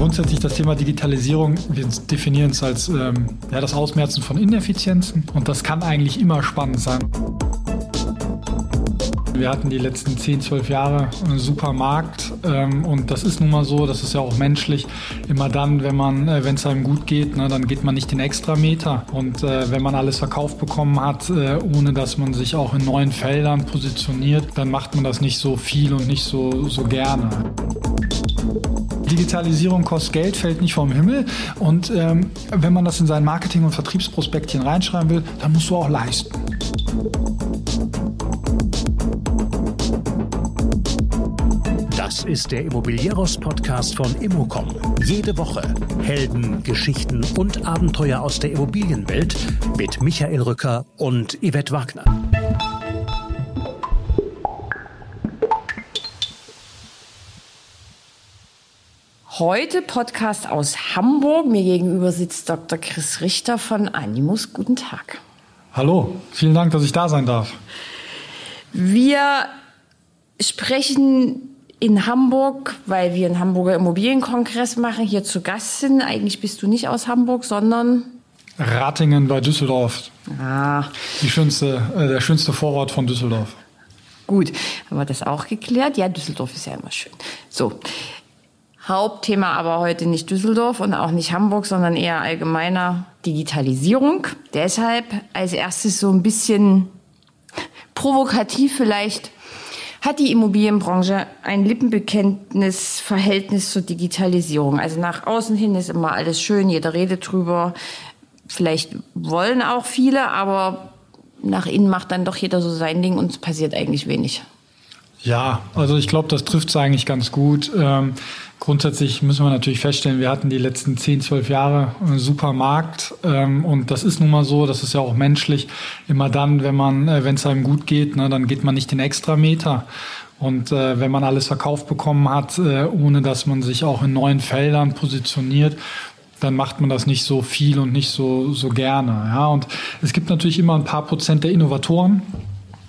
Grundsätzlich das Thema Digitalisierung, wir definieren es als ähm, ja, das Ausmerzen von Ineffizienzen und das kann eigentlich immer spannend sein. Wir hatten die letzten 10, 12 Jahre einen super Markt ähm, und das ist nun mal so, das ist ja auch menschlich. Immer dann, wenn man, äh, wenn es einem gut geht, ne, dann geht man nicht den Extrameter und äh, wenn man alles verkauft bekommen hat, äh, ohne dass man sich auch in neuen Feldern positioniert, dann macht man das nicht so viel und nicht so, so gerne. Digitalisierung kostet Geld, fällt nicht vom Himmel. Und ähm, wenn man das in sein Marketing- und Vertriebsprospektchen reinschreiben will, dann musst du auch leisten. Das ist der Immobilieros-Podcast von Immocom. Jede Woche Helden, Geschichten und Abenteuer aus der Immobilienwelt mit Michael Rücker und Yvette Wagner. Heute Podcast aus Hamburg. Mir gegenüber sitzt Dr. Chris Richter von Animus. Guten Tag. Hallo, vielen Dank, dass ich da sein darf. Wir sprechen in Hamburg, weil wir einen Hamburger Immobilienkongress machen, hier zu Gast sind. Eigentlich bist du nicht aus Hamburg, sondern Ratingen bei Düsseldorf. Ah. Die schönste, äh, der schönste Vorort von Düsseldorf. Gut, haben wir das auch geklärt? Ja, Düsseldorf ist ja immer schön. So. Hauptthema aber heute nicht Düsseldorf und auch nicht Hamburg, sondern eher allgemeiner Digitalisierung. Deshalb als erstes so ein bisschen provokativ vielleicht hat die Immobilienbranche ein Lippenbekenntnisverhältnis zur Digitalisierung. Also nach außen hin ist immer alles schön, jeder redet drüber. Vielleicht wollen auch viele, aber nach innen macht dann doch jeder so sein Ding und es passiert eigentlich wenig. Ja, also ich glaube, das trifft es eigentlich ganz gut. Ähm, grundsätzlich müssen wir natürlich feststellen, wir hatten die letzten 10, 12 Jahre einen super Markt ähm, und das ist nun mal so, das ist ja auch menschlich. Immer dann, wenn man, äh, wenn es einem gut geht, ne, dann geht man nicht den Extrameter. Und äh, wenn man alles verkauft bekommen hat, äh, ohne dass man sich auch in neuen Feldern positioniert, dann macht man das nicht so viel und nicht so, so gerne. Ja? Und es gibt natürlich immer ein paar Prozent der Innovatoren,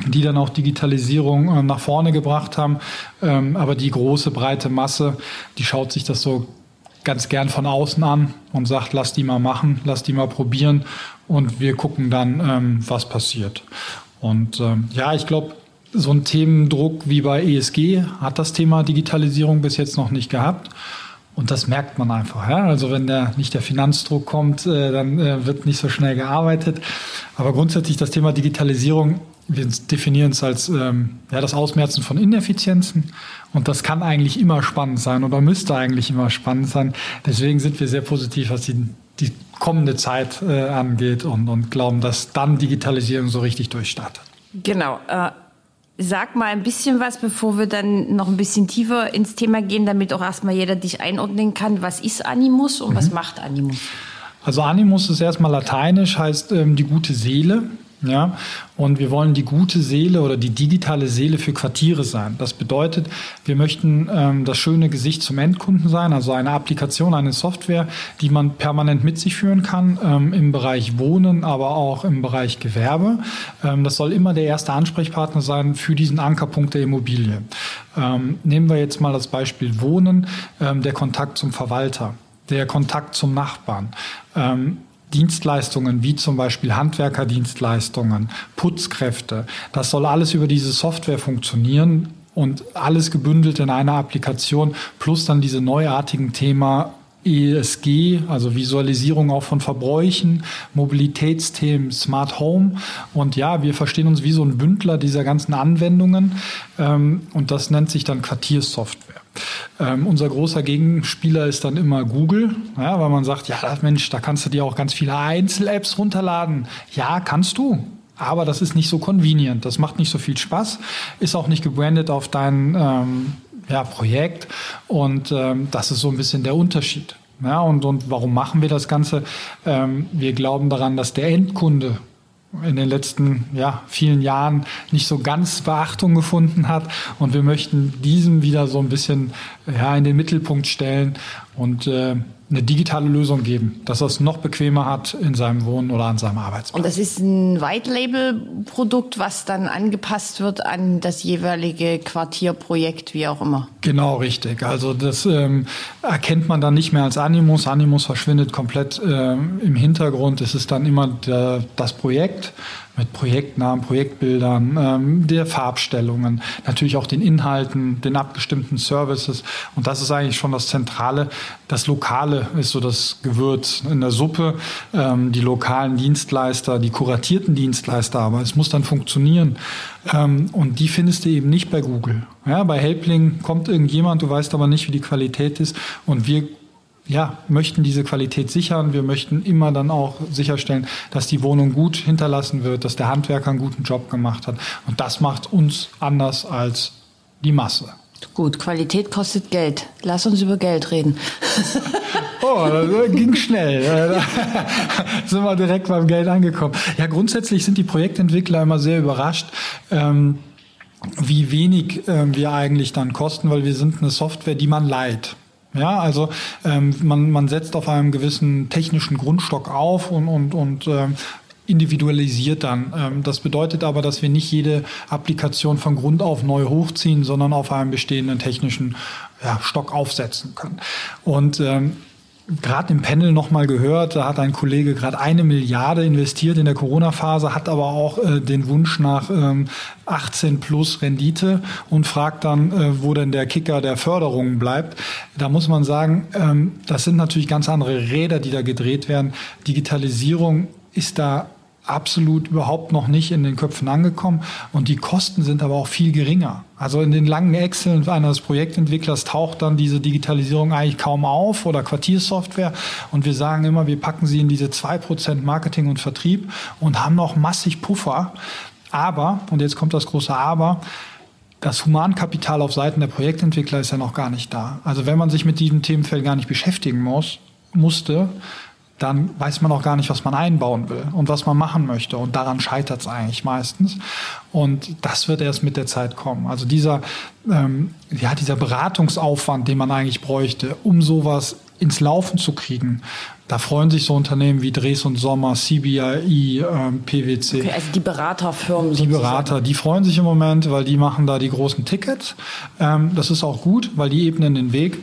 die dann auch Digitalisierung äh, nach vorne gebracht haben. Ähm, aber die große, breite Masse, die schaut sich das so ganz gern von außen an und sagt, lass die mal machen, lass die mal probieren und wir gucken dann, ähm, was passiert. Und ähm, ja, ich glaube, so ein Themendruck wie bei ESG hat das Thema Digitalisierung bis jetzt noch nicht gehabt. Und das merkt man einfach. Ja? Also wenn der, nicht der Finanzdruck kommt, äh, dann äh, wird nicht so schnell gearbeitet. Aber grundsätzlich das Thema Digitalisierung wir definieren es als ähm, ja, das Ausmerzen von Ineffizienzen und das kann eigentlich immer spannend sein oder müsste eigentlich immer spannend sein. Deswegen sind wir sehr positiv, was die, die kommende Zeit äh, angeht und, und glauben, dass dann Digitalisierung so richtig durchstartet. Genau. Äh, sag mal ein bisschen was, bevor wir dann noch ein bisschen tiefer ins Thema gehen, damit auch erstmal jeder dich einordnen kann. Was ist Animus und mhm. was macht Animus? Also Animus ist erstmal lateinisch, heißt ähm, die gute Seele. Ja, und wir wollen die gute Seele oder die digitale Seele für Quartiere sein. Das bedeutet, wir möchten ähm, das schöne Gesicht zum Endkunden sein, also eine Applikation, eine Software, die man permanent mit sich führen kann ähm, im Bereich Wohnen, aber auch im Bereich Gewerbe. Ähm, das soll immer der erste Ansprechpartner sein für diesen Ankerpunkt der Immobilie. Ähm, nehmen wir jetzt mal das Beispiel Wohnen, ähm, der Kontakt zum Verwalter der Kontakt zum Nachbarn. Ähm, Dienstleistungen wie zum Beispiel Handwerkerdienstleistungen, Putzkräfte. Das soll alles über diese Software funktionieren und alles gebündelt in einer Applikation plus dann diese neuartigen Thema ESG, also Visualisierung auch von Verbräuchen, Mobilitätsthemen, Smart Home. Und ja, wir verstehen uns wie so ein Bündler dieser ganzen Anwendungen. Ähm, und das nennt sich dann Quartiersoftware. Ähm, unser großer Gegenspieler ist dann immer Google, ja, weil man sagt, ja, Mensch, da kannst du dir auch ganz viele Einzel-Apps runterladen. Ja, kannst du. Aber das ist nicht so convenient. Das macht nicht so viel Spaß. Ist auch nicht gebrandet auf dein ähm, ja, Projekt. Und ähm, das ist so ein bisschen der Unterschied. Ja, und, und warum machen wir das Ganze? Ähm, wir glauben daran, dass der Endkunde in den letzten ja, vielen Jahren nicht so ganz Beachtung gefunden hat. Und wir möchten diesem wieder so ein bisschen ja, in den Mittelpunkt stellen und äh, eine digitale Lösung geben, dass er es noch bequemer hat in seinem Wohnen oder an seinem Arbeitsplatz. Und das ist ein White-Label-Produkt, was dann angepasst wird an das jeweilige Quartierprojekt, wie auch immer. Genau, richtig. Also das ähm, erkennt man dann nicht mehr als Animus. Animus verschwindet komplett äh, im Hintergrund. Es ist dann immer der, das Projekt mit Projektnamen, Projektbildern, ähm, der Farbstellungen, natürlich auch den Inhalten, den abgestimmten Services. Und das ist eigentlich schon das Zentrale. Das Lokale ist so das Gewürz in der Suppe, ähm, die lokalen Dienstleister, die kuratierten Dienstleister, aber es muss dann funktionieren. Ähm, und die findest du eben nicht bei Google. Ja, bei Helpling kommt irgendjemand, du weißt aber nicht, wie die Qualität ist. Und wir ja, möchten diese Qualität sichern. Wir möchten immer dann auch sicherstellen, dass die Wohnung gut hinterlassen wird, dass der Handwerker einen guten Job gemacht hat. Und das macht uns anders als die Masse. Gut, Qualität kostet Geld. Lass uns über Geld reden. oh, das ging schnell. Da sind wir direkt beim Geld angekommen. Ja, grundsätzlich sind die Projektentwickler immer sehr überrascht. Ähm, wie wenig äh, wir eigentlich dann kosten, weil wir sind eine Software, die man leiht. Ja, also ähm, man, man setzt auf einem gewissen technischen Grundstock auf und, und, und ähm, individualisiert dann. Ähm, das bedeutet aber, dass wir nicht jede Applikation von Grund auf neu hochziehen, sondern auf einem bestehenden technischen Stock aufsetzen können. Und ähm, gerade im Panel nochmal gehört, da hat ein Kollege gerade eine Milliarde investiert in der Corona-Phase, hat aber auch äh, den Wunsch nach ähm, 18 plus Rendite und fragt dann, äh, wo denn der Kicker der Förderung bleibt. Da muss man sagen, ähm, das sind natürlich ganz andere Räder, die da gedreht werden. Digitalisierung ist da absolut überhaupt noch nicht in den Köpfen angekommen und die Kosten sind aber auch viel geringer. Also in den langen Excel eines Projektentwicklers taucht dann diese Digitalisierung eigentlich kaum auf oder Quartiersoftware und wir sagen immer, wir packen sie in diese zwei Prozent Marketing und Vertrieb und haben noch massig Puffer. Aber, und jetzt kommt das große Aber, das Humankapital auf Seiten der Projektentwickler ist ja noch gar nicht da. Also wenn man sich mit diesem Themenfeld gar nicht beschäftigen muss, musste, dann weiß man auch gar nicht, was man einbauen will und was man machen möchte. Und daran scheitert es eigentlich meistens. Und das wird erst mit der Zeit kommen. Also dieser, ähm, ja, dieser Beratungsaufwand, den man eigentlich bräuchte, um sowas ins Laufen zu kriegen, da freuen sich so Unternehmen wie Dres und Sommer, CBI, ähm, PwC. Okay, also die Beraterfirmen. Die sozusagen. Berater, die freuen sich im Moment, weil die machen da die großen Tickets. Ähm, das ist auch gut, weil die ebnen den Weg.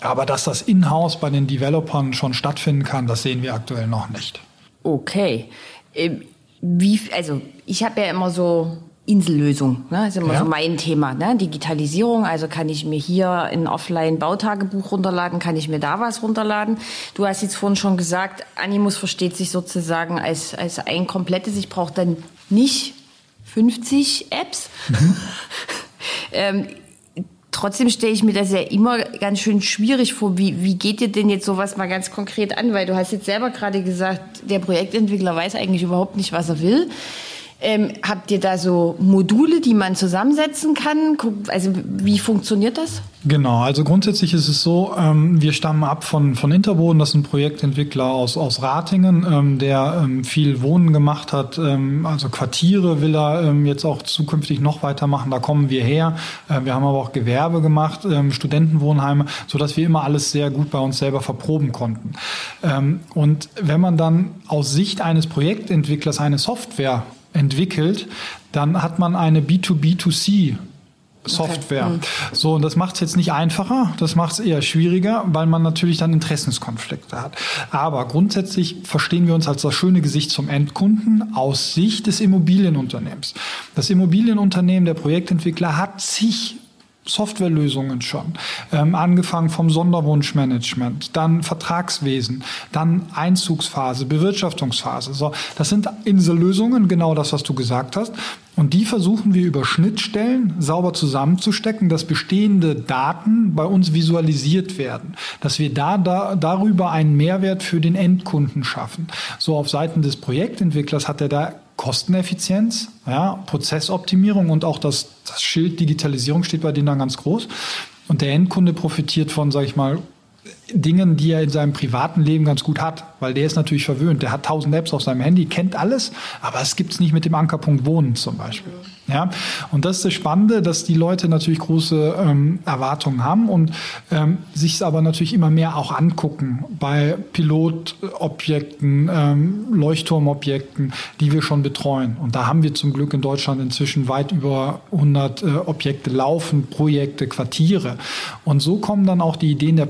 Aber dass das in-house bei den Developern schon stattfinden kann, das sehen wir aktuell noch nicht. Okay. Ähm, wie, also ich habe ja immer so Insellösung, ne? ist immer ja. so mein Thema, ne? Digitalisierung. Also kann ich mir hier ein Offline-Bautagebuch runterladen, kann ich mir da was runterladen. Du hast jetzt vorhin schon gesagt, Animus versteht sich sozusagen als, als ein komplettes. Ich brauche dann nicht 50 Apps. Mhm. ähm, Trotzdem stelle ich mir das ja immer ganz schön schwierig vor. Wie, wie geht dir denn jetzt sowas mal ganz konkret an? Weil du hast jetzt selber gerade gesagt, der Projektentwickler weiß eigentlich überhaupt nicht, was er will. Ähm, habt ihr da so Module, die man zusammensetzen kann? Also wie funktioniert das? Genau, also grundsätzlich ist es so, ähm, wir stammen ab von, von Interboden, das ist ein Projektentwickler aus, aus Ratingen, ähm, der ähm, viel Wohnen gemacht hat, ähm, also Quartiere will er ähm, jetzt auch zukünftig noch weitermachen, da kommen wir her. Äh, wir haben aber auch Gewerbe gemacht, ähm, Studentenwohnheime, sodass wir immer alles sehr gut bei uns selber verproben konnten. und wenn man dann aus Sicht eines Projektentwicklers eine Software entwickelt, dann hat man eine B2B2C Software. Okay. Mhm. So, und das macht es jetzt nicht einfacher, das macht es eher schwieriger, weil man natürlich dann Interessenskonflikte hat. Aber grundsätzlich verstehen wir uns als das schöne Gesicht zum Endkunden aus Sicht des Immobilienunternehmens. Das Immobilienunternehmen, der Projektentwickler hat sich Softwarelösungen schon, ähm, angefangen vom Sonderwunschmanagement, dann Vertragswesen, dann Einzugsphase, Bewirtschaftungsphase. So, das sind Insellösungen, genau das, was du gesagt hast. Und die versuchen wir über Schnittstellen sauber zusammenzustecken, dass bestehende Daten bei uns visualisiert werden, dass wir da, da darüber einen Mehrwert für den Endkunden schaffen. So auf Seiten des Projektentwicklers hat er da Kosteneffizienz, ja, Prozessoptimierung und auch das, das Schild Digitalisierung steht bei denen dann ganz groß. Und der Endkunde profitiert von, sage ich mal, Dingen, die er in seinem privaten Leben ganz gut hat, weil der ist natürlich verwöhnt. Der hat tausend Apps auf seinem Handy, kennt alles, aber es gibt's nicht mit dem Ankerpunkt Wohnen zum Beispiel. Ja, und das ist das Spannende, dass die Leute natürlich große ähm, Erwartungen haben und ähm, sich es aber natürlich immer mehr auch angucken bei Pilotobjekten, ähm, Leuchtturmobjekten, die wir schon betreuen. Und da haben wir zum Glück in Deutschland inzwischen weit über 100 äh, Objekte laufen, Projekte, Quartiere. Und so kommen dann auch die Ideen der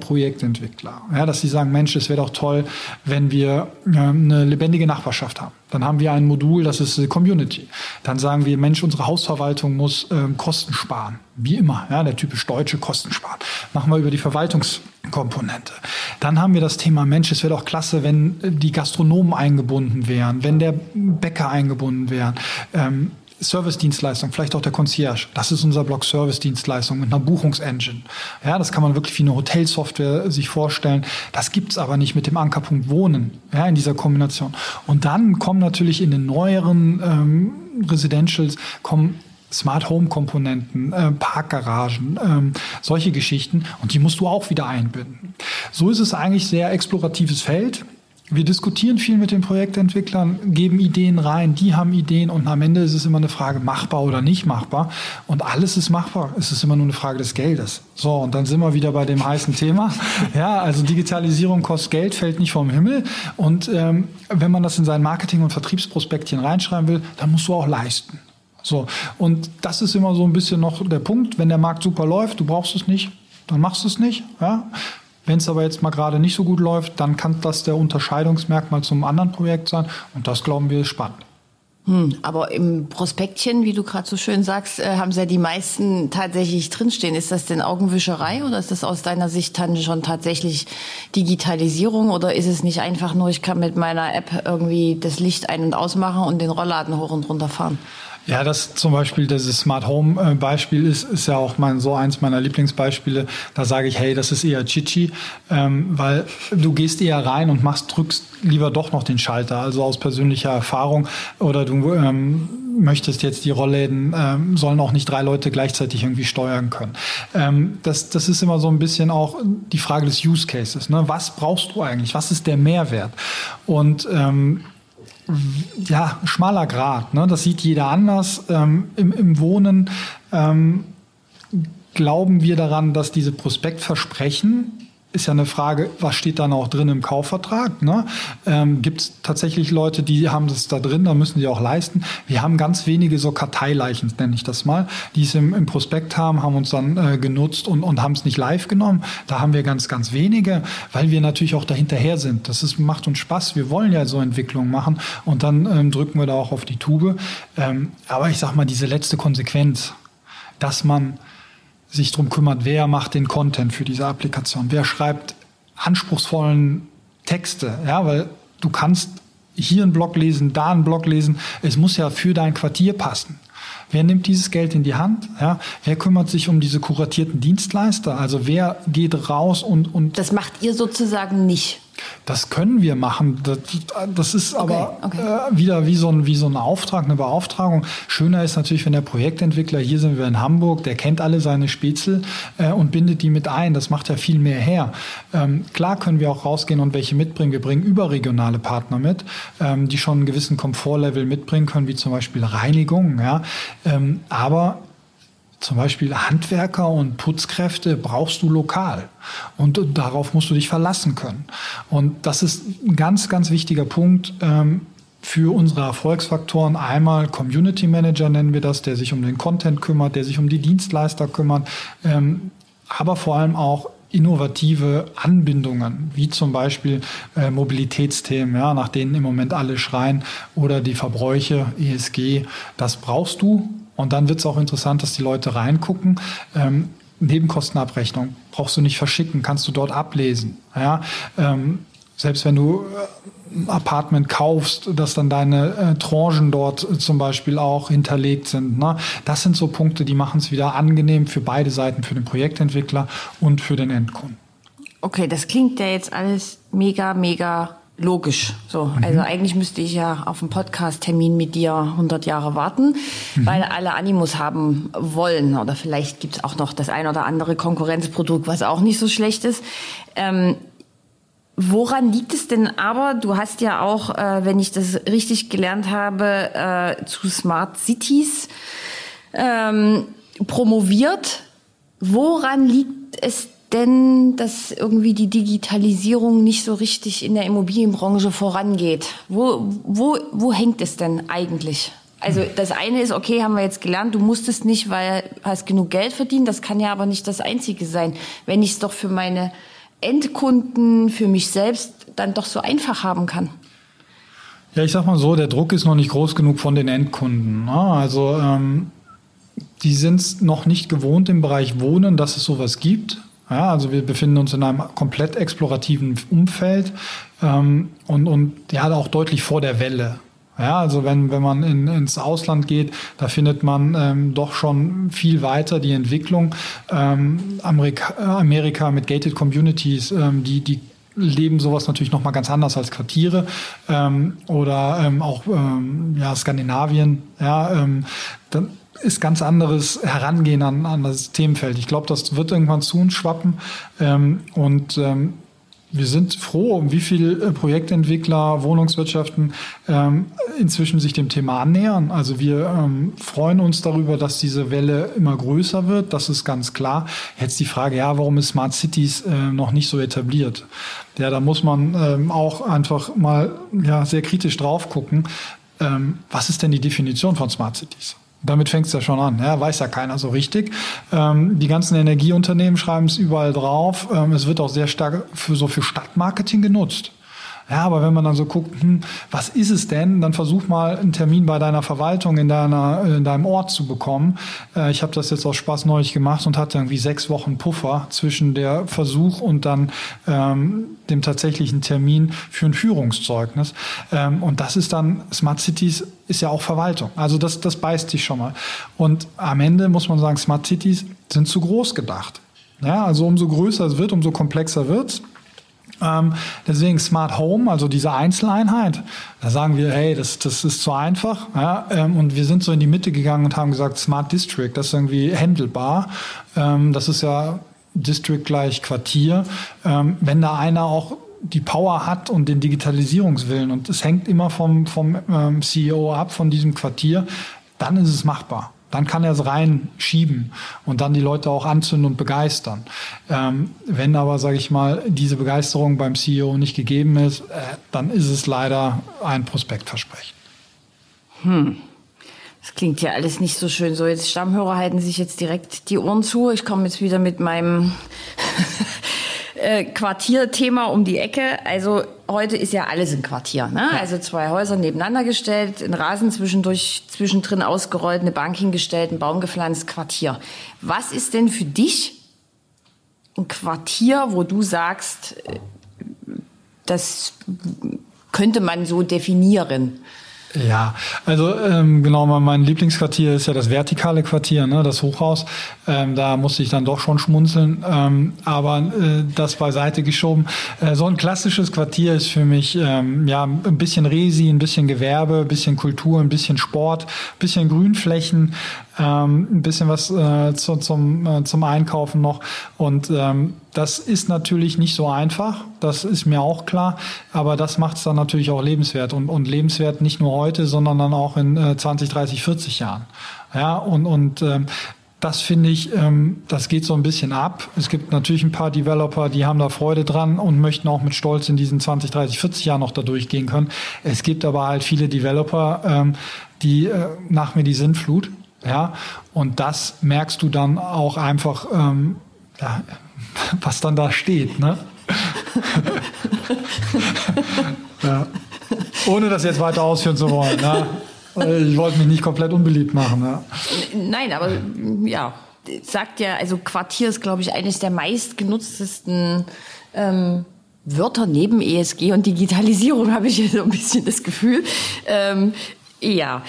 Projektentwickler, ja, dass sie sagen, Mensch, es wäre doch toll, wenn wir äh, eine lebendige Nachbarschaft haben. Dann haben wir ein Modul, das ist Community. Dann sagen wir, Mensch, unsere Hausverwaltung muss ähm, Kosten sparen. Wie immer, ja, der typisch deutsche Kosten sparen. Machen wir über die Verwaltungskomponente. Dann haben wir das Thema Mensch, es wäre doch klasse, wenn die Gastronomen eingebunden wären, wenn der Bäcker eingebunden wären. Ähm, Service-Dienstleistung, vielleicht auch der Concierge. Das ist unser Block Service-Dienstleistung mit einer Buchungsengine. Ja, das kann man wirklich wie eine Hotelsoftware sich vorstellen. Das gibt's aber nicht mit dem Ankerpunkt Wohnen ja, in dieser Kombination. Und dann kommen natürlich in den neueren ähm, Residentials kommen Smart Home Komponenten, äh, Parkgaragen, ähm, solche Geschichten und die musst du auch wieder einbinden. So ist es eigentlich sehr exploratives Feld. Wir diskutieren viel mit den Projektentwicklern, geben Ideen rein, die haben Ideen und am Ende ist es immer eine Frage, machbar oder nicht machbar. Und alles ist machbar. Es ist immer nur eine Frage des Geldes. So, und dann sind wir wieder bei dem heißen Thema. Ja, also Digitalisierung kostet Geld, fällt nicht vom Himmel. Und ähm, wenn man das in sein Marketing- und Vertriebsprospektchen reinschreiben will, dann musst du auch leisten. So, und das ist immer so ein bisschen noch der Punkt. Wenn der Markt super läuft, du brauchst es nicht, dann machst du es nicht. Ja? Wenn es aber jetzt mal gerade nicht so gut läuft, dann kann das der Unterscheidungsmerkmal zum anderen Projekt sein. Und das glauben wir ist spannend. Hm, aber im Prospektchen, wie du gerade so schön sagst, äh, haben sie ja die meisten tatsächlich drinstehen. Ist das denn Augenwischerei oder ist das aus deiner Sicht dann schon tatsächlich Digitalisierung oder ist es nicht einfach nur, ich kann mit meiner App irgendwie das Licht ein- und ausmachen und den Rollladen hoch und runter fahren? Ja, das zum Beispiel dieses Smart Home äh, Beispiel ist, ist ja auch mein, so eins meiner Lieblingsbeispiele. Da sage ich, hey, das ist eher Chichi, ähm, weil du gehst eher rein und machst, drückst lieber doch noch den Schalter. Also aus persönlicher Erfahrung oder du ähm, möchtest jetzt die Rollläden, ähm, sollen auch nicht drei Leute gleichzeitig irgendwie steuern können. Ähm, das, das ist immer so ein bisschen auch die Frage des Use Cases. Ne? Was brauchst du eigentlich? Was ist der Mehrwert? Und ähm, ja, schmaler Grad. Ne? Das sieht jeder anders. Ähm, im, Im Wohnen ähm, glauben wir daran, dass diese Prospektversprechen ist ja eine Frage, was steht dann auch drin im Kaufvertrag? Ne? Ähm, Gibt es tatsächlich Leute, die haben das da drin, da müssen die auch leisten. Wir haben ganz wenige so Karteileichen, nenne ich das mal, die es im, im Prospekt haben, haben uns dann äh, genutzt und, und haben es nicht live genommen. Da haben wir ganz, ganz wenige, weil wir natürlich auch dahinterher sind. Das ist, macht uns Spaß. Wir wollen ja so Entwicklungen machen und dann ähm, drücken wir da auch auf die Tube. Ähm, aber ich sag mal, diese letzte Konsequenz, dass man sich darum kümmert, wer macht den Content für diese Applikation, wer schreibt anspruchsvollen Texte, ja, weil du kannst hier einen Blog lesen, da einen Blog lesen, es muss ja für dein Quartier passen. Wer nimmt dieses Geld in die Hand? Ja, wer kümmert sich um diese kuratierten Dienstleister? Also wer geht raus und und das macht ihr sozusagen nicht. Das können wir machen. Das, das ist okay, aber okay. Äh, wieder wie so, ein, wie so ein Auftrag, eine Beauftragung. Schöner ist natürlich, wenn der Projektentwickler, hier sind wir in Hamburg, der kennt alle seine Spätzle äh, und bindet die mit ein. Das macht ja viel mehr her. Ähm, klar können wir auch rausgehen und welche mitbringen. Wir bringen überregionale Partner mit, ähm, die schon einen gewissen Komfortlevel mitbringen können, wie zum Beispiel Reinigung. Ja? Ähm, aber zum Beispiel Handwerker und Putzkräfte brauchst du lokal. Und darauf musst du dich verlassen können. Und das ist ein ganz, ganz wichtiger Punkt ähm, für unsere Erfolgsfaktoren. Einmal Community Manager nennen wir das, der sich um den Content kümmert, der sich um die Dienstleister kümmert, ähm, aber vor allem auch innovative Anbindungen, wie zum Beispiel äh, Mobilitätsthemen, ja, nach denen im Moment alle schreien, oder die Verbräuche, ESG. Das brauchst du, und dann wird es auch interessant, dass die Leute reingucken. Ähm, Nebenkostenabrechnung brauchst du nicht verschicken, kannst du dort ablesen. Ja? Ähm, selbst wenn du äh, ein Apartment kaufst, dass dann deine äh, Tranchen dort zum Beispiel auch hinterlegt sind. Ne? Das sind so Punkte, die machen es wieder angenehm für beide Seiten, für den Projektentwickler und für den Endkunden. Okay, das klingt ja jetzt alles mega, mega logisch. So, mhm. also eigentlich müsste ich ja auf einen Podcast-Termin mit dir 100 Jahre warten, mhm. weil alle Animus haben wollen. Oder vielleicht gibt es auch noch das ein oder andere Konkurrenzprodukt, was auch nicht so schlecht ist. Ähm, Woran liegt es denn aber? Du hast ja auch, äh, wenn ich das richtig gelernt habe, äh, zu Smart Cities ähm, promoviert. Woran liegt es denn, dass irgendwie die Digitalisierung nicht so richtig in der Immobilienbranche vorangeht? Wo, wo, wo hängt es denn eigentlich? Also das eine ist, okay, haben wir jetzt gelernt, du musstest nicht, weil du hast genug Geld verdient. Das kann ja aber nicht das Einzige sein. Wenn ich es doch für meine Endkunden, für mich selbst dann doch so einfach haben kann. Ja, ich sag mal so, der Druck ist noch nicht groß genug von den Endkunden. Ne? Also ähm, die sind es noch nicht gewohnt im Bereich Wohnen, dass es sowas gibt. Ja, also wir befinden uns in einem komplett explorativen Umfeld ähm, und, und ja auch deutlich vor der Welle. Ja, also wenn, wenn man in, ins Ausland geht, da findet man ähm, doch schon viel weiter die Entwicklung. Ähm, Amerika, Amerika mit Gated Communities, ähm, die, die leben sowas natürlich noch mal ganz anders als Quartiere ähm, oder ähm, auch ähm, ja, Skandinavien. Ja, ähm, dann ist ganz anderes Herangehen an, an das Themenfeld. Ich glaube, das wird irgendwann zu uns schwappen ähm, und ähm, wir sind froh, um wie viele äh, Projektentwickler, Wohnungswirtschaften ähm, inzwischen sich dem Thema annähern. Also wir ähm, freuen uns darüber, dass diese Welle immer größer wird. Das ist ganz klar. Jetzt die Frage, ja, warum ist Smart Cities äh, noch nicht so etabliert? Ja, da muss man ähm, auch einfach mal ja, sehr kritisch drauf gucken. Ähm, was ist denn die Definition von Smart Cities? Damit fängt es ja schon an. Ja, weiß ja keiner so richtig. Ähm, die ganzen Energieunternehmen schreiben es überall drauf. Ähm, es wird auch sehr stark für so für Stadtmarketing genutzt. Ja, aber wenn man dann so guckt, hm, was ist es denn, dann versuch mal einen Termin bei deiner Verwaltung in, deiner, in deinem Ort zu bekommen. Äh, ich habe das jetzt aus Spaß neulich gemacht und hatte irgendwie sechs Wochen Puffer zwischen der Versuch und dann ähm, dem tatsächlichen Termin für ein Führungszeugnis. Ähm, und das ist dann, Smart Cities ist ja auch Verwaltung. Also das, das beißt sich schon mal. Und am Ende muss man sagen, Smart Cities sind zu groß gedacht. Ja, also umso größer es wird, umso komplexer wird es. Deswegen Smart Home, also diese Einzeleinheit, da sagen wir, hey, das, das ist zu einfach. Ja? Ähm, und wir sind so in die Mitte gegangen und haben gesagt, Smart District, das ist irgendwie handelbar. Ähm, das ist ja District gleich Quartier. Ähm, wenn da einer auch die Power hat und den Digitalisierungswillen und es hängt immer vom, vom ähm, CEO ab, von diesem Quartier, dann ist es machbar dann kann er es reinschieben und dann die Leute auch anzünden und begeistern. Ähm, wenn aber, sage ich mal, diese Begeisterung beim CEO nicht gegeben ist, äh, dann ist es leider ein Prospektversprechen. Hm. Das klingt ja alles nicht so schön. So, jetzt Stammhörer halten sich jetzt direkt die Ohren zu. Ich komme jetzt wieder mit meinem äh, Quartierthema um die Ecke. Also heute ist ja alles ein Quartier. Ne? Also zwei Häuser nebeneinander gestellt, ein Rasen zwischendurch, zwischendrin ausgerollt, eine Bank hingestellt, ein Baum gepflanzt, Quartier. Was ist denn für dich ein Quartier, wo du sagst, äh, das könnte man so definieren? Ja, also ähm, genau, mein Lieblingsquartier ist ja das vertikale Quartier, ne, das Hochhaus. Ähm, da musste ich dann doch schon schmunzeln, ähm, aber äh, das beiseite geschoben. Äh, so ein klassisches Quartier ist für mich ähm, ja ein bisschen Resi, ein bisschen Gewerbe, ein bisschen Kultur, ein bisschen Sport, ein bisschen Grünflächen, ähm, ein bisschen was äh, zu, zum, äh, zum Einkaufen noch und ähm, das ist natürlich nicht so einfach, das ist mir auch klar, aber das macht es dann natürlich auch lebenswert und, und lebenswert nicht nur heute, sondern dann auch in äh, 20, 30, 40 Jahren. Ja, und, und ähm, das finde ich, ähm, das geht so ein bisschen ab. Es gibt natürlich ein paar Developer, die haben da Freude dran und möchten auch mit Stolz in diesen 20, 30, 40 Jahren noch da durchgehen können. Es gibt aber halt viele Developer, ähm, die äh, nach mir die Sinnflut. Ja, und das merkst du dann auch einfach, ähm, ja, was dann da steht. Ne? ja. Ohne das jetzt weiter ausführen zu wollen. Ne? Ich wollte mich nicht komplett unbeliebt machen. Ne? Nein, aber ja, sagt ja, also Quartier ist, glaube ich, eines der meistgenutztesten ähm, Wörter neben ESG und Digitalisierung, habe ich so ein bisschen das Gefühl. Ähm, ja,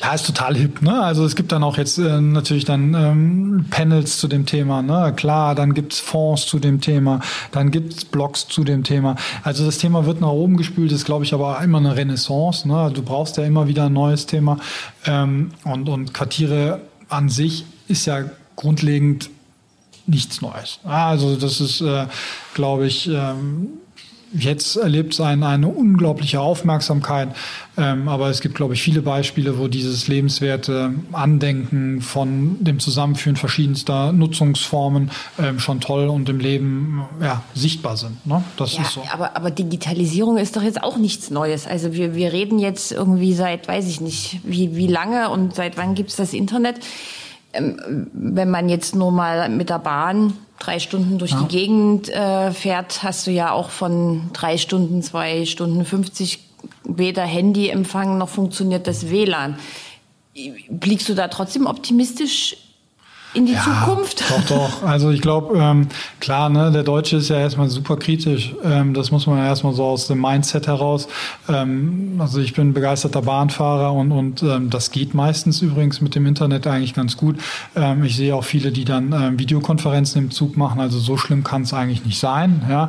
ja, ist total hip, ne? Also es gibt dann auch jetzt äh, natürlich dann ähm, Panels zu dem Thema, ne? Klar, dann gibt's Fonds zu dem Thema, dann gibt's Blogs zu dem Thema. Also das Thema wird nach oben gespült, ist, glaube ich, aber immer eine Renaissance. Ne? Du brauchst ja immer wieder ein neues Thema. Ähm, und, und Quartiere an sich ist ja grundlegend nichts Neues. Also das ist, äh, glaube ich, ähm, Jetzt erlebt es ein, eine unglaubliche Aufmerksamkeit, ähm, aber es gibt, glaube ich, viele Beispiele, wo dieses lebenswerte Andenken von dem Zusammenführen verschiedenster Nutzungsformen ähm, schon toll und im Leben ja, sichtbar sind. Ne? Das ja, ist so. Aber, aber Digitalisierung ist doch jetzt auch nichts Neues. Also wir, wir reden jetzt irgendwie seit, weiß ich nicht, wie, wie lange und seit wann gibt es das Internet. Ähm, wenn man jetzt nur mal mit der Bahn drei Stunden durch ja. die Gegend äh, fährt, hast du ja auch von drei Stunden, zwei Stunden 50 weder Handyempfang noch funktioniert das WLAN. Blickst du da trotzdem optimistisch in die ja, Zukunft? Doch, doch. Also ich glaube, ähm, klar, ne, der Deutsche ist ja erstmal super kritisch. Ähm, das muss man ja erstmal so aus dem Mindset heraus. Ähm, also ich bin begeisterter Bahnfahrer und, und ähm, das geht meistens übrigens mit dem Internet eigentlich ganz gut. Ähm, ich sehe auch viele, die dann ähm, Videokonferenzen im Zug machen. Also so schlimm kann es eigentlich nicht sein. Ja.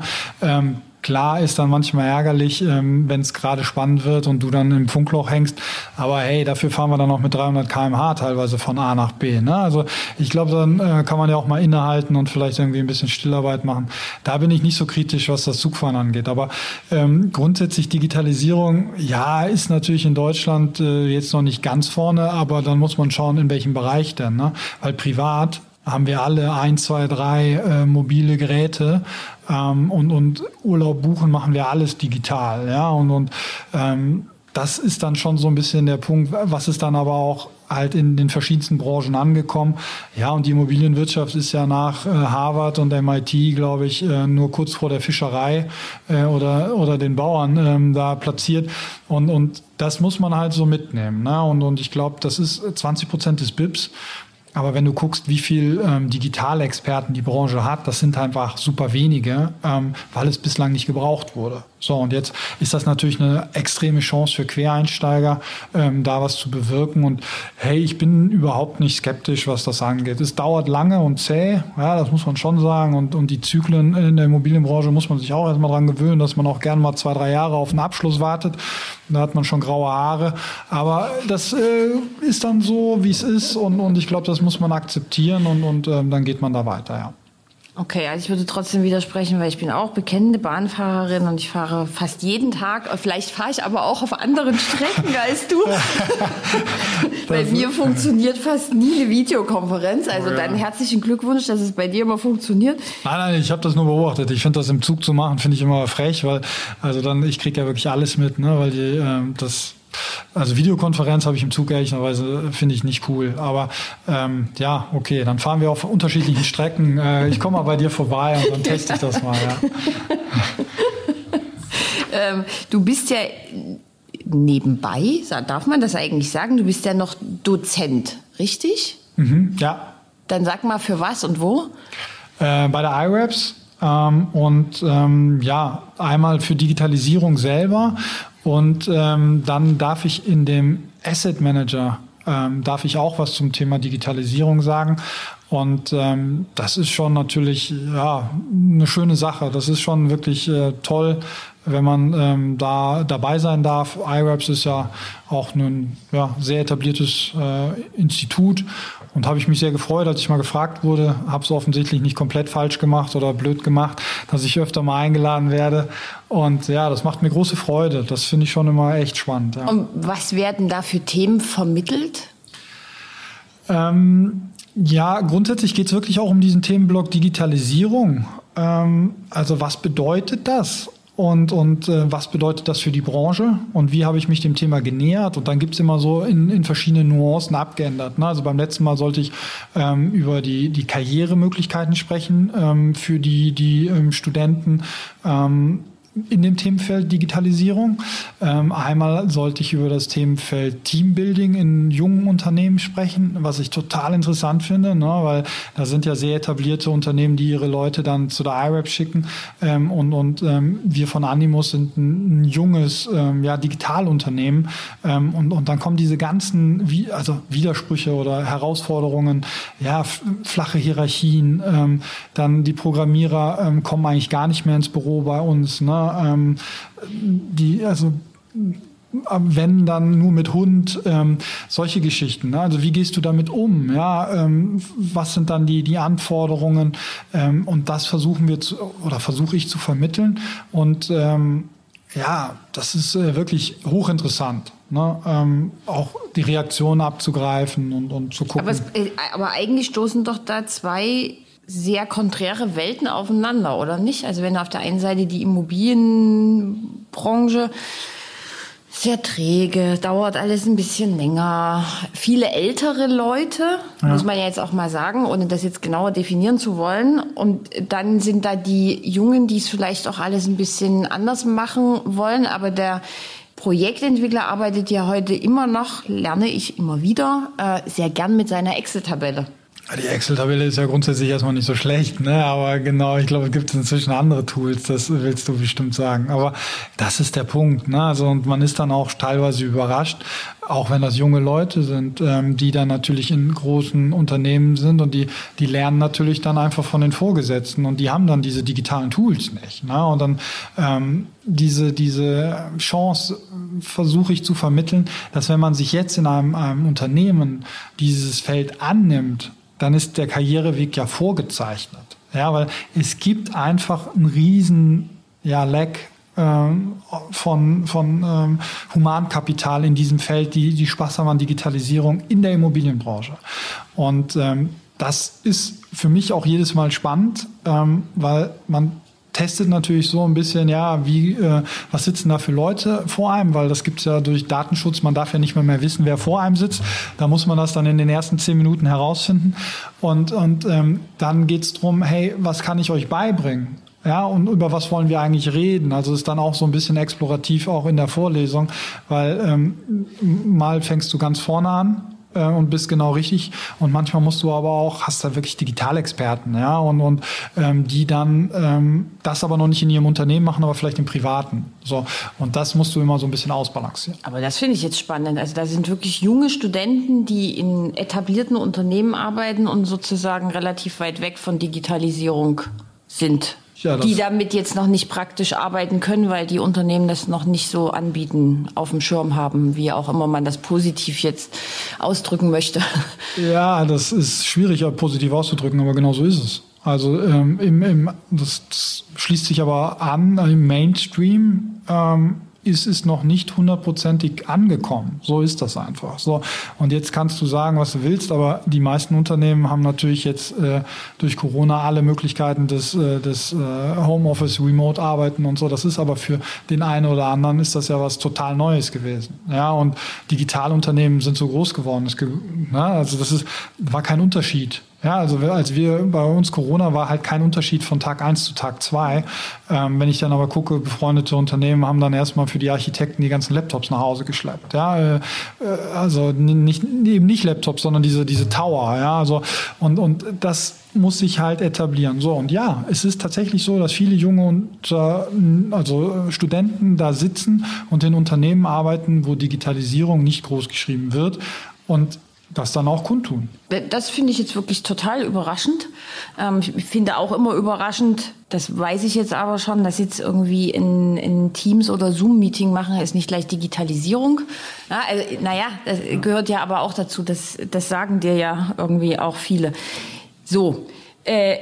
Klar ist dann manchmal ärgerlich, ähm, wenn es gerade spannend wird und du dann im Funkloch hängst. Aber hey, dafür fahren wir dann noch mit 300 km/h teilweise von A nach B. Ne? Also ich glaube, dann äh, kann man ja auch mal innehalten und vielleicht irgendwie ein bisschen Stillarbeit machen. Da bin ich nicht so kritisch, was das Zugfahren angeht. Aber ähm, grundsätzlich Digitalisierung, ja, ist natürlich in Deutschland äh, jetzt noch nicht ganz vorne, aber dann muss man schauen, in welchem Bereich denn. Ne? Weil privat haben wir alle ein, zwei, drei äh, mobile Geräte ähm, und, und Urlaub buchen machen wir alles digital. Ja? Und, und ähm, das ist dann schon so ein bisschen der Punkt, was ist dann aber auch halt in den verschiedensten Branchen angekommen. Ja, und die Immobilienwirtschaft ist ja nach äh, Harvard und MIT, glaube ich, äh, nur kurz vor der Fischerei äh, oder, oder den Bauern ähm, da platziert. Und, und das muss man halt so mitnehmen. Ne? Und, und ich glaube, das ist 20 Prozent des BIPs. Aber wenn du guckst, wie viel ähm, Digitalexperten die Branche hat, das sind einfach super wenige, ähm, weil es bislang nicht gebraucht wurde. So, und jetzt ist das natürlich eine extreme Chance für Quereinsteiger, ähm, da was zu bewirken. Und hey, ich bin überhaupt nicht skeptisch, was das angeht. Es dauert lange und zäh, ja, das muss man schon sagen. Und, und die Zyklen in der Immobilienbranche muss man sich auch erstmal dran gewöhnen, dass man auch gerne mal zwei, drei Jahre auf einen Abschluss wartet. Da hat man schon graue Haare. Aber das äh, ist dann so, wie es ist. Und, und ich glaube, das muss man akzeptieren und, und ähm, dann geht man da weiter, ja. Okay, also ich würde trotzdem widersprechen, weil ich bin auch bekennende Bahnfahrerin und ich fahre fast jeden Tag. Vielleicht fahre ich aber auch auf anderen Strecken als du. bei mir funktioniert fast nie eine Videokonferenz. Also oh ja. dann herzlichen Glückwunsch, dass es bei dir immer funktioniert. Nein, nein, ich habe das nur beobachtet. Ich finde das im Zug zu machen, finde ich immer frech, weil also dann ich kriege ja wirklich alles mit, ne, weil die, äh, das also Videokonferenz habe ich im Zug ehrlicherweise, finde ich nicht cool. Aber ähm, ja, okay, dann fahren wir auf unterschiedlichen Strecken. Äh, ich komme mal bei dir vorbei und dann teste ich das mal. Ja. ähm, du bist ja nebenbei, darf man das eigentlich sagen? Du bist ja noch Dozent, richtig? Mhm, ja. Dann sag mal für was und wo? Äh, bei der iRaps ähm, und ähm, ja, einmal für Digitalisierung selber und ähm, dann darf ich in dem Asset Manager ähm, darf ich auch was zum Thema Digitalisierung sagen. Und ähm, das ist schon natürlich ja eine schöne Sache. Das ist schon wirklich äh, toll, wenn man ähm, da dabei sein darf. iRaps ist ja auch ein ja, sehr etabliertes äh, Institut und habe ich mich sehr gefreut, als ich mal gefragt wurde, habe es offensichtlich nicht komplett falsch gemacht oder blöd gemacht, dass ich öfter mal eingeladen werde. Und ja, das macht mir große Freude. Das finde ich schon immer echt spannend. Ja. Und was werden da für Themen vermittelt? Ähm, ja, grundsätzlich geht es wirklich auch um diesen Themenblock Digitalisierung. Ähm, also was bedeutet das? Und, und äh, was bedeutet das für die Branche und wie habe ich mich dem Thema genähert? Und dann gibt es immer so in, in verschiedenen Nuancen abgeändert. Ne? Also beim letzten Mal sollte ich ähm, über die, die Karrieremöglichkeiten sprechen ähm, für die, die ähm, Studenten. Ähm, in dem Themenfeld Digitalisierung. Ähm, einmal sollte ich über das Themenfeld Teambuilding in jungen Unternehmen sprechen, was ich total interessant finde, ne, weil da sind ja sehr etablierte Unternehmen, die ihre Leute dann zu der IRAP schicken. Ähm, und ähm, wir von Animus sind ein, junges Digitalunternehmen. Und, dann kommen diese ganzen also Widersprüche oder Herausforderungen, ja, flache Hierarchien, dann die Programmierer kommen eigentlich gar nicht mehr ins Büro bei uns. Ne? Ähm, die, also wenn dann nur mit Hund, ähm, solche Geschichten. Ne? Also wie gehst du damit um? Ja, ähm, was sind dann die die Anforderungen? Ähm, und das versuchen wir zu, oder versuche ich zu vermitteln. Und ähm, ja, das ist äh, wirklich hochinteressant. Ne? Ähm, auch die Reaktionen abzugreifen und, und zu gucken. Aber, es, äh, aber eigentlich stoßen doch da zwei sehr konträre Welten aufeinander, oder nicht? Also wenn auf der einen Seite die Immobilienbranche sehr träge, dauert alles ein bisschen länger. Viele ältere Leute, ja. muss man ja jetzt auch mal sagen, ohne das jetzt genauer definieren zu wollen. Und dann sind da die Jungen, die es vielleicht auch alles ein bisschen anders machen wollen. Aber der Projektentwickler arbeitet ja heute immer noch, lerne ich immer wieder, äh, sehr gern mit seiner Excel-Tabelle. Die Excel-Tabelle ist ja grundsätzlich erstmal nicht so schlecht, ne? aber genau, ich glaube, es gibt inzwischen andere Tools, das willst du bestimmt sagen. Aber das ist der Punkt. Ne? Also, und man ist dann auch teilweise überrascht, auch wenn das junge Leute sind, ähm, die dann natürlich in großen Unternehmen sind und die, die lernen natürlich dann einfach von den Vorgesetzten und die haben dann diese digitalen Tools nicht. Ne? Und dann ähm, diese, diese Chance versuche ich zu vermitteln, dass wenn man sich jetzt in einem, einem Unternehmen dieses Feld annimmt, dann ist der Karriereweg ja vorgezeichnet. Ja, weil es gibt einfach einen riesen ja, Lack ähm, von, von ähm, Humankapital in diesem Feld, die, die Spaß haben an Digitalisierung in der Immobilienbranche. Und ähm, das ist für mich auch jedes Mal spannend, ähm, weil man testet natürlich so ein bisschen, ja, wie, äh, was sitzen da für Leute vor einem, weil das gibt es ja durch Datenschutz, man darf ja nicht mehr, mehr wissen, wer vor einem sitzt. Da muss man das dann in den ersten zehn Minuten herausfinden. Und, und ähm, dann geht's drum, hey, was kann ich euch beibringen? Ja, und über was wollen wir eigentlich reden? Also ist dann auch so ein bisschen explorativ auch in der Vorlesung, weil ähm, mal fängst du ganz vorne an äh, und bist genau richtig. Und manchmal musst du aber auch, hast da wirklich Digitalexperten, ja, und, und ähm, die dann ähm, das aber noch nicht in ihrem Unternehmen machen, aber vielleicht im Privaten. So. Und das musst du immer so ein bisschen ausbalancieren. Aber das finde ich jetzt spannend. Also da sind wirklich junge Studenten, die in etablierten Unternehmen arbeiten und sozusagen relativ weit weg von Digitalisierung sind ja, die damit jetzt noch nicht praktisch arbeiten können, weil die Unternehmen das noch nicht so anbieten, auf dem Schirm haben, wie auch immer man das positiv jetzt ausdrücken möchte. Ja, das ist schwierig, positiv auszudrücken, aber genau so ist es. Also ähm, im, im, das, schließt sich aber an im Mainstream. Ähm, ist es noch nicht hundertprozentig angekommen. So ist das einfach. So und jetzt kannst du sagen, was du willst, aber die meisten Unternehmen haben natürlich jetzt äh, durch Corona alle Möglichkeiten des, äh, des äh, Homeoffice, Remote-Arbeiten und so. Das ist aber für den einen oder anderen ist das ja was total Neues gewesen. Ja und Digitalunternehmen sind so groß geworden. Das, ne? Also das ist war kein Unterschied ja, also als wir bei uns Corona war halt kein Unterschied von Tag eins zu Tag zwei. Ähm, wenn ich dann aber gucke, befreundete Unternehmen haben dann erstmal für die Architekten die ganzen Laptops nach Hause geschleppt. Ja, äh, äh also nicht, eben nicht Laptops, sondern diese, diese Tower. Ja, also und, und das muss sich halt etablieren. So, und ja, es ist tatsächlich so, dass viele junge und, äh, also Studenten da sitzen und in Unternehmen arbeiten, wo Digitalisierung nicht groß geschrieben wird. Und das dann auch kundtun. Das finde ich jetzt wirklich total überraschend. Ähm, ich finde auch immer überraschend, das weiß ich jetzt aber schon, dass jetzt irgendwie in, in Teams oder Zoom-Meeting machen, ist nicht gleich Digitalisierung. Ja, also, naja, das gehört ja aber auch dazu, das, das sagen dir ja irgendwie auch viele. So, äh,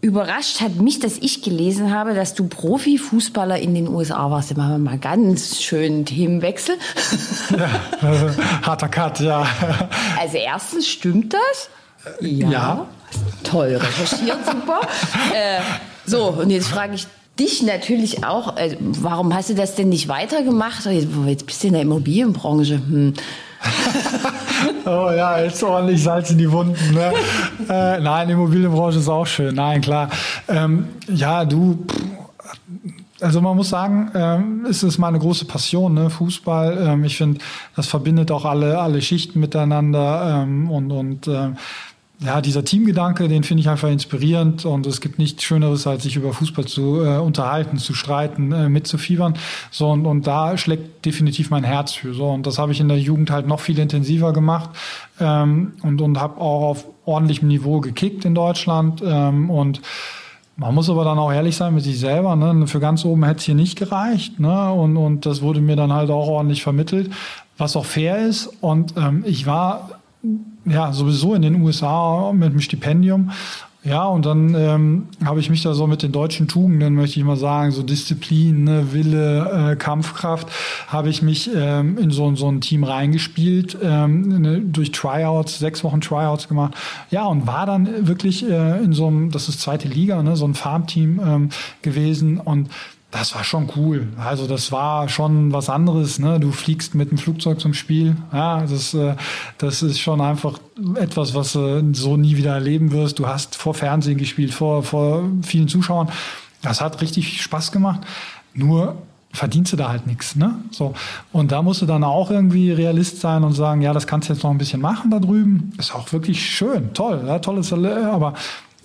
Überrascht hat mich, dass ich gelesen habe, dass du Profifußballer in den USA warst. Da machen wir mal ganz schön Themenwechsel. Ja, äh, harter Cut, ja. Also erstens, stimmt das? Ja. ja. Toll recherchiert, super. äh, so, und jetzt frage ich dich natürlich auch, äh, warum hast du das denn nicht weitergemacht? Jetzt bist du in der Immobilienbranche. Hm. oh ja, jetzt ordentlich Salz in die Wunden. Ne? äh, nein, Immobilienbranche ist auch schön. Nein, klar. Ähm, ja, du. Also man muss sagen, ähm, es ist meine große Passion, ne? Fußball. Ähm, ich finde, das verbindet auch alle alle Schichten miteinander ähm, und und ähm, ja, dieser Teamgedanke, den finde ich einfach inspirierend und es gibt nichts Schöneres, als sich über Fußball zu äh, unterhalten, zu streiten, äh, mitzufiebern. So und, und da schlägt definitiv mein Herz für. So und das habe ich in der Jugend halt noch viel intensiver gemacht ähm, und und habe auch auf ordentlichem Niveau gekickt in Deutschland ähm, und Man muss aber dann auch ehrlich sein mit sich selber. Ne? Für ganz oben hätte es hier nicht gereicht. Ne? Und, und das wurde mir dann halt auch ordentlich vermittelt, was auch fair ist. Und ähm, ich war ja sowieso in den USA mit einem Stipendium ja, und dann ähm, habe ich mich da so mit den deutschen Tugenden, möchte ich mal sagen, so Disziplin, ne, Wille, äh, Kampfkraft, habe ich mich ähm, in so, so ein Team reingespielt, ähm, ne, durch Tryouts, sechs Wochen Tryouts gemacht. Ja, und war dann wirklich äh, in so einem, das ist zweite Liga, ne, so ein Farmteam ähm, gewesen und das war schon cool. Also das war schon was anderes. Ne? Du fliegst mit dem Flugzeug zum Spiel. Ja, das, äh, das ist schon einfach etwas, was du so nie wieder erleben wirst. Du hast vor Fernsehen gespielt, vor, vor vielen Zuschauern. Das hat richtig Spaß gemacht. Nur verdienst du da halt nichts. Ne? So. Und da musst du dann auch irgendwie Realist sein und sagen, ja, das kannst du jetzt noch ein bisschen machen da drüben. Ist auch wirklich schön, toll, ja, tolles, aber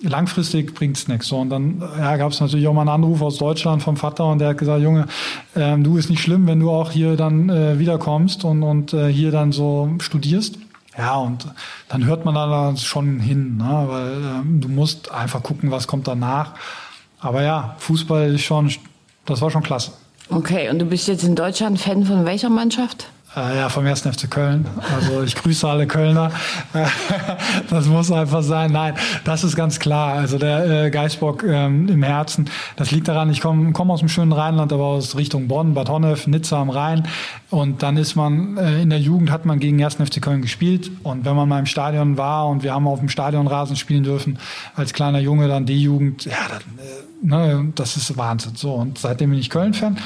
langfristig bringt's nichts. So, und dann ja, gab es natürlich auch mal einen Anruf aus Deutschland vom Vater und der hat gesagt, Junge, ähm, du ist nicht schlimm, wenn du auch hier dann äh, wiederkommst und, und äh, hier dann so studierst. Ja, und dann hört man da schon hin, ne? weil ähm, du musst einfach gucken, was kommt danach. Aber ja, Fußball ist schon, das war schon klasse. Okay, und du bist jetzt in Deutschland Fan von welcher Mannschaft? Äh, ja, vom 1. FC Köln. Also ich grüße alle Kölner. das muss einfach sein. Nein, das ist ganz klar. Also der äh, Geisbock ähm, im Herzen. Das liegt daran, ich komme komm aus dem schönen Rheinland, aber aus Richtung Bonn, Bad Honnef, Nizza am Rhein. Und dann ist man, äh, in der Jugend hat man gegen 1. FC Köln gespielt. Und wenn man mal im Stadion war und wir haben auf dem Stadionrasen spielen dürfen, als kleiner Junge dann die Jugend, ja, dann, äh, ne, das ist Wahnsinn. So, und seitdem bin ich Köln-Fan.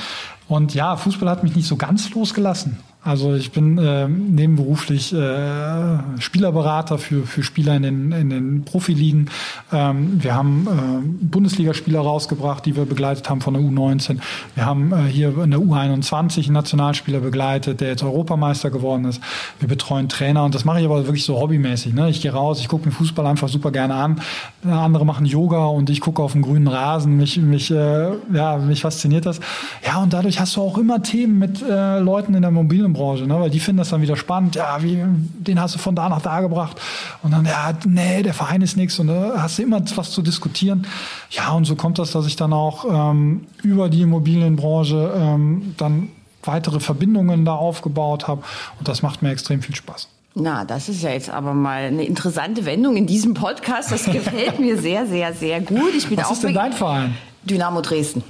Und ja, Fußball hat mich nicht so ganz losgelassen. Also ich bin äh, nebenberuflich äh, Spielerberater für, für Spieler in den, in den Profiligen. Ähm, wir haben äh, Bundesligaspieler rausgebracht, die wir begleitet haben von der U19. Wir haben äh, hier in der U21 einen Nationalspieler begleitet, der jetzt Europameister geworden ist. Wir betreuen Trainer und das mache ich aber wirklich so hobbymäßig. Ne? Ich gehe raus, ich gucke mir Fußball einfach super gerne an. Andere machen Yoga und ich gucke auf den grünen Rasen. Mich, mich, äh, ja, mich fasziniert das. Ja, und dadurch hast du auch immer Themen mit äh, Leuten in der mobilen Immobilienbranche, ne? weil die finden das dann wieder spannend. Ja, wie, den hast du von da nach da gebracht. Und dann, ja, nee, der Verein ist nichts. Und da hast du immer was zu diskutieren. Ja, und so kommt das, dass ich dann auch ähm, über die Immobilienbranche ähm, dann weitere Verbindungen da aufgebaut habe. Und das macht mir extrem viel Spaß. Na, das ist ja jetzt aber mal eine interessante Wendung in diesem Podcast. Das gefällt mir sehr, sehr, sehr gut. Ich bin Was ist denn dein Verein? Dynamo Dresden.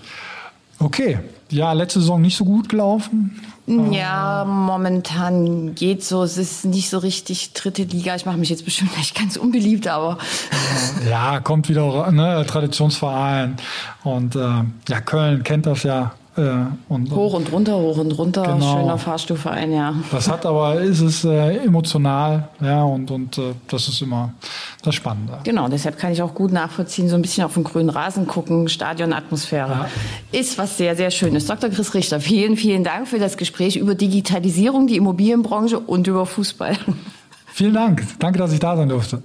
Okay. Ja, letzte Saison nicht so gut gelaufen. Ja, momentan geht so. Es ist nicht so richtig dritte Liga. Ich mache mich jetzt bestimmt nicht ganz unbeliebt, aber. Ja, kommt wieder ne, Traditionsverein. Und äh, ja, Köln kennt das ja. Äh, und, hoch und runter, hoch und runter, genau. schöner Fahrstuhlverein, ja. Das hat aber, ist es äh, emotional, ja, und, und äh, das ist immer das Spannende. Genau, deshalb kann ich auch gut nachvollziehen, so ein bisschen auf den grünen Rasen gucken, Stadionatmosphäre. Ja. Ist was sehr, sehr Schönes. Dr. Chris Richter, vielen, vielen Dank für das Gespräch über Digitalisierung, die Immobilienbranche und über Fußball. Vielen Dank. Danke, dass ich da sein durfte.